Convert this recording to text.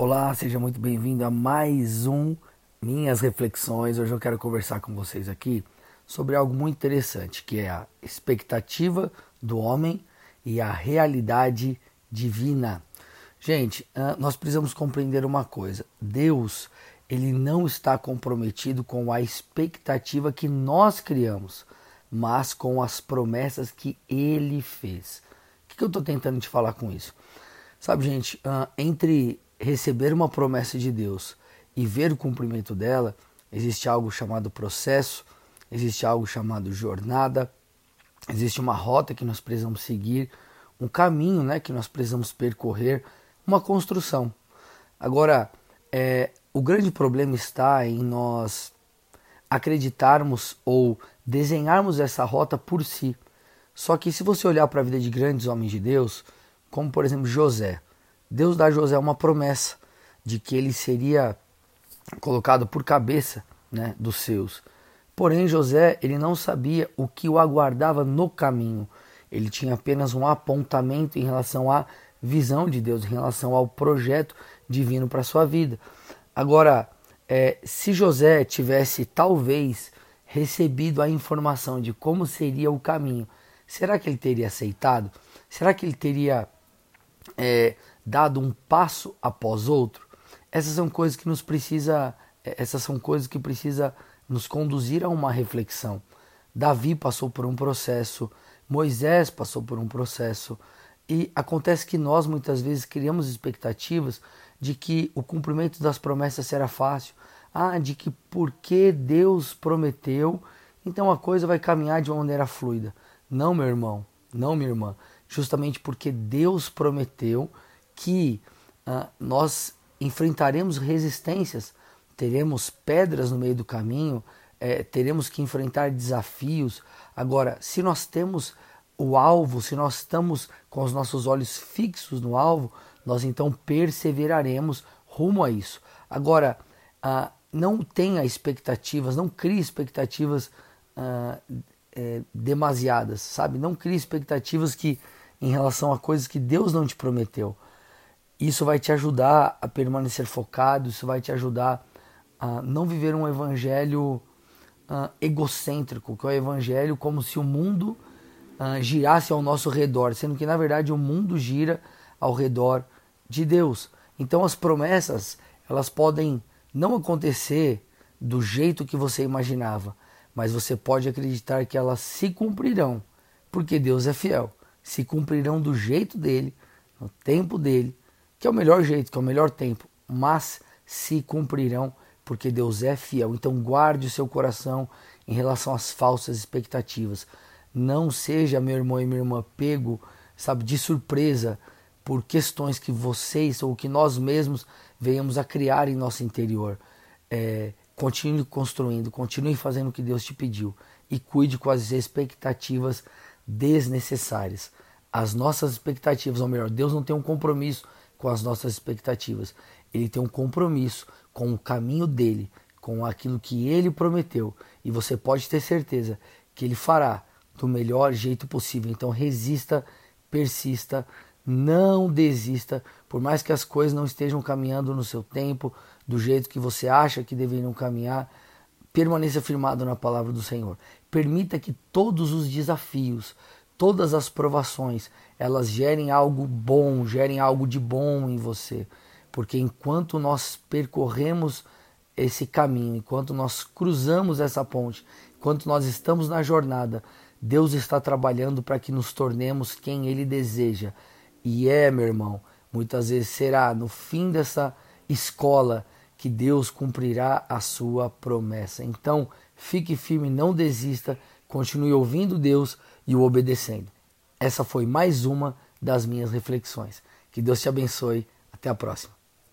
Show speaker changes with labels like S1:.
S1: Olá, seja muito bem-vindo a mais um Minhas Reflexões. Hoje eu quero conversar com vocês aqui sobre algo muito interessante, que é a expectativa do homem e a realidade divina. Gente, nós precisamos compreender uma coisa: Deus, ele não está comprometido com a expectativa que nós criamos, mas com as promessas que ele fez. O que eu estou tentando te falar com isso? Sabe, gente, entre receber uma promessa de Deus e ver o cumprimento dela, existe algo chamado processo, existe algo chamado jornada, existe uma rota que nós precisamos seguir, um caminho né, que nós precisamos percorrer, uma construção. Agora, é, o grande problema está em nós acreditarmos ou desenharmos essa rota por si. Só que se você olhar para a vida de grandes homens de Deus, como por exemplo José, Deus dá a José uma promessa de que ele seria colocado por cabeça né, dos seus. Porém, José ele não sabia o que o aguardava no caminho. Ele tinha apenas um apontamento em relação à visão de Deus, em relação ao projeto divino para sua vida. Agora, é, se José tivesse talvez recebido a informação de como seria o caminho, será que ele teria aceitado? Será que ele teria é, dado um passo após outro, essas são coisas que nos precisa, essas são coisas que precisa nos conduzir a uma reflexão. Davi passou por um processo, Moisés passou por um processo, e acontece que nós muitas vezes criamos expectativas de que o cumprimento das promessas será fácil, ah, de que porque Deus prometeu, então a coisa vai caminhar de uma maneira fluida. Não, meu irmão, não, minha irmã, justamente porque Deus prometeu, que uh, nós enfrentaremos resistências, teremos pedras no meio do caminho, é, teremos que enfrentar desafios. Agora, se nós temos o alvo, se nós estamos com os nossos olhos fixos no alvo, nós então perseveraremos rumo a isso. Agora, uh, não tenha expectativas, não crie expectativas uh, é, demasiadas, sabe? Não crie expectativas que em relação a coisas que Deus não te prometeu. Isso vai te ajudar a permanecer focado, isso vai te ajudar a não viver um evangelho uh, egocêntrico, que é o evangelho como se o mundo uh, girasse ao nosso redor, sendo que na verdade o mundo gira ao redor de Deus. Então as promessas, elas podem não acontecer do jeito que você imaginava, mas você pode acreditar que elas se cumprirão, porque Deus é fiel. Se cumprirão do jeito dele, no tempo dele, que é o melhor jeito, que é o melhor tempo, mas se cumprirão, porque Deus é fiel. Então guarde o seu coração em relação às falsas expectativas. Não seja, meu irmão e minha irmã, pego, sabe, de surpresa por questões que vocês ou que nós mesmos venhamos a criar em nosso interior. É, continue construindo, continue fazendo o que Deus te pediu e cuide com as expectativas desnecessárias. As nossas expectativas, ou melhor, Deus não tem um compromisso com as nossas expectativas. Ele tem um compromisso com o caminho dele, com aquilo que ele prometeu. E você pode ter certeza que ele fará do melhor jeito possível. Então resista, persista, não desista, por mais que as coisas não estejam caminhando no seu tempo, do jeito que você acha que deveriam caminhar, permaneça firmado na palavra do Senhor. Permita que todos os desafios, todas as provações, elas gerem algo bom, gerem algo de bom em você. Porque enquanto nós percorremos esse caminho, enquanto nós cruzamos essa ponte, enquanto nós estamos na jornada, Deus está trabalhando para que nos tornemos quem Ele deseja. E é, meu irmão, muitas vezes será no fim dessa escola que Deus cumprirá a sua promessa. Então, fique firme, não desista, continue ouvindo Deus e o obedecendo. Essa foi mais uma das minhas reflexões. Que Deus te abençoe. Até a próxima.